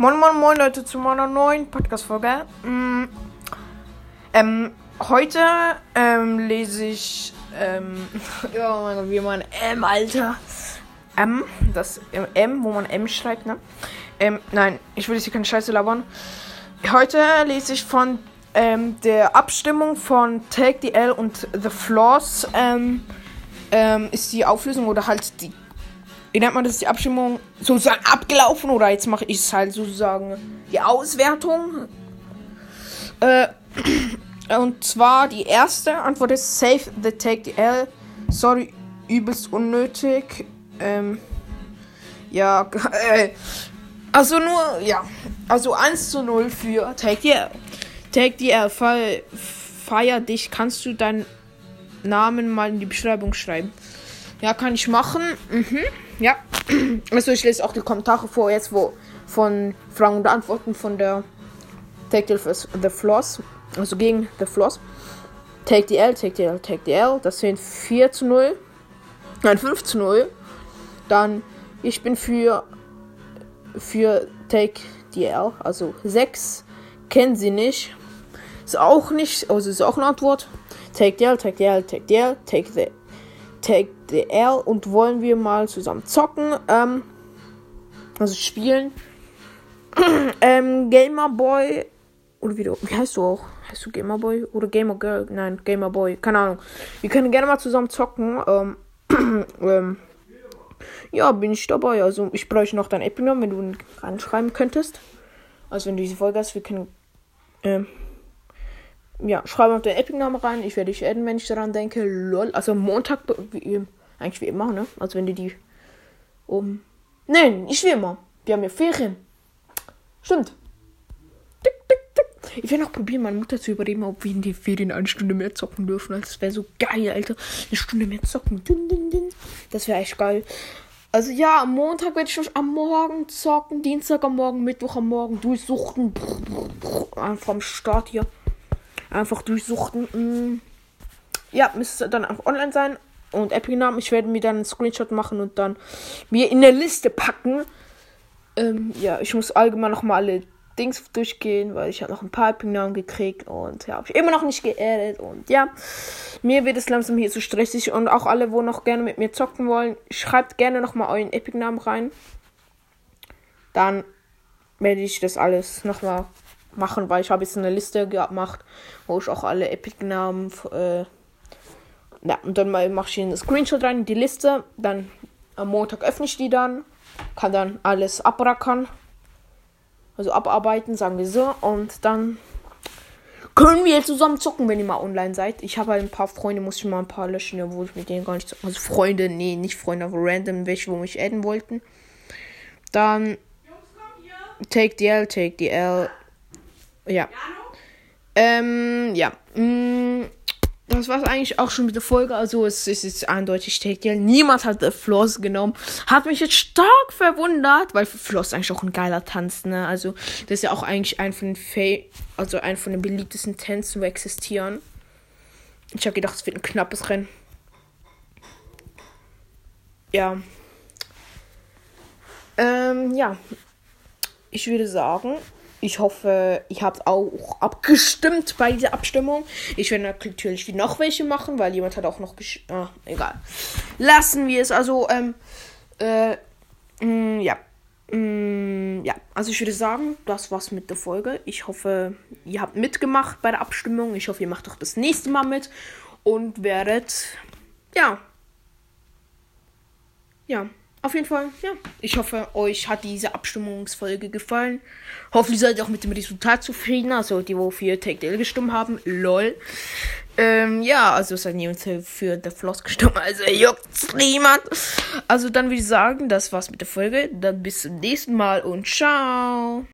Moin, moin, moin, Leute, zu meiner neuen Podcast-Folge. Mm, ähm, heute ähm, lese ich, ähm, ja, mein Gott, wie man M, Alter. M, das M, wo man M schreibt, ne? Ähm, nein, ich will jetzt hier keine Scheiße labern. Heute lese ich von ähm, der Abstimmung von Take the L und The Floors, ähm, ähm, ist die Auflösung oder halt die wie nennt man das, die Abstimmung sozusagen abgelaufen oder jetzt mache ich es halt sozusagen die Auswertung. Äh, und zwar die erste Antwort ist Save the Take the L. Sorry, übelst unnötig. Ähm, ja, äh, also nur, ja, also 1 zu 0 für Take the L. Take the L, Fe feier dich, kannst du deinen Namen mal in die Beschreibung schreiben. Ja, kann ich machen. Mhm. Ja. Also ich lese auch die Kommentare vor jetzt, wo von Fragen und Antworten von der Take the Floss. Also gegen The Floss. Take the L, take the L, take the L. Das sind 4 zu 0. Nein, 5 zu 0. Dann, ich bin für, für Take the L. Also 6. Kennen sie nicht. Ist auch nicht, also ist auch eine Antwort. Take the L, take the L, take the L, take the Take L und wollen wir mal zusammen zocken. Ähm, also spielen. ähm, Gamerboy. Oder wie, du, wie heißt du auch? Heißt du Gamerboy? Oder Gamer Girl? Nein, Gamerboy. Keine Ahnung. Wir können gerne mal zusammen zocken. Ähm, ähm, ja, bin ich dabei. Also ich bräuchte noch dein Epic wenn du ihn reinschreiben könntest. Also wenn du diese Folge hast, wir können. Ähm, ja, schreibe auf den Epic-Namen rein. Ich werde dich adden, wenn ich daran denke. Lol. Also Montag, wie, eigentlich wie immer, ne? Also wenn die die um. Nein, nicht wie immer. Wir haben ja Ferien. Stimmt. Ich werde noch probieren, meine Mutter zu überreden, ob wir in die Ferien eine Stunde mehr zocken dürfen. Das wäre so geil, Alter. Eine Stunde mehr zocken. Das wäre echt geil. Also ja, am Montag werde ich am Morgen zocken, Dienstag am Morgen, Mittwoch am Morgen durchsuchten. Einfach am Start hier einfach durchsuchten. Mm. Ja, müsste dann auch online sein. Und Epic-Namen, ich werde mir dann einen Screenshot machen und dann mir in der Liste packen. Ähm, ja, ich muss allgemein noch mal alle Dings durchgehen, weil ich habe noch ein paar Epic-Namen gekriegt und ja, habe ich immer noch nicht geerdet. Und ja, mir wird es langsam hier zu stressig. Und auch alle, wo noch gerne mit mir zocken wollen, schreibt gerne noch mal euren Epic-Namen rein. Dann werde ich das alles noch mal machen, weil ich habe jetzt eine Liste gemacht, wo ich auch alle Epic-Namen. Äh, ja, und dann mache ich einen Screenshot rein in die Liste. Dann am Montag öffne ich die dann. Kann dann alles abrackern. Also abarbeiten, sagen wir so. Und dann können wir zusammen zocken, wenn ihr mal online seid. Ich habe halt ein paar Freunde, muss ich mal ein paar löschen, obwohl ich mit denen gar nicht zocken. Also Freunde, nee, nicht Freunde, aber random, welche, wo mich adden wollten. Dann Take the L, take the L. Ja. Ähm, ja. Mm, das war eigentlich auch schon mit der Folge. Also es ist jetzt eindeutig Take Niemand hat Floss genommen. Hat mich jetzt stark verwundert, weil Floss eigentlich auch ein geiler Tanz, ne? Also das ist ja auch eigentlich ein von den Fa also ein von den beliebtesten Tänzen, wo existieren. Ich habe gedacht, es wird ein knappes Rennen. Ja. Ähm, ja. Ich würde sagen, ich hoffe, ihr habt auch abgestimmt bei dieser Abstimmung. Ich werde natürlich noch welche machen, weil jemand hat auch noch gesch... Ah, egal. Lassen wir es. Also, ähm, äh, mh, mm, ja. Mh, mm, ja, also ich würde sagen, das war's mit der Folge. Ich hoffe, ihr habt mitgemacht bei der Abstimmung. Ich hoffe, ihr macht auch das nächste Mal mit und werdet, ja. Ja. Auf jeden Fall, ja. Ich hoffe, euch hat diese Abstimmungsfolge gefallen. Hoffentlich seid ihr auch mit dem Resultat zufrieden. Also die, wo für Take Dale gestimmt haben. Lol. Ähm, ja, also seid ihr für The Floss gestimmt. Also juckt's niemand. Also dann würde ich sagen, das war's mit der Folge. Dann bis zum nächsten Mal und ciao.